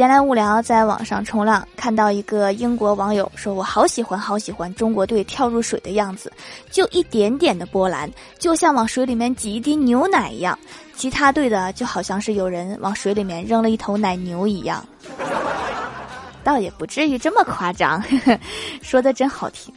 闲来无聊，在网上冲浪，看到一个英国网友说：‘我好喜欢，好喜欢中国队跳入水的样子，就一点点的波澜，就像往水里面挤一滴牛奶一样。’其他队的就好像是有人往水里面扔了一头奶牛一样，倒也不至于这么夸张。说的真好听。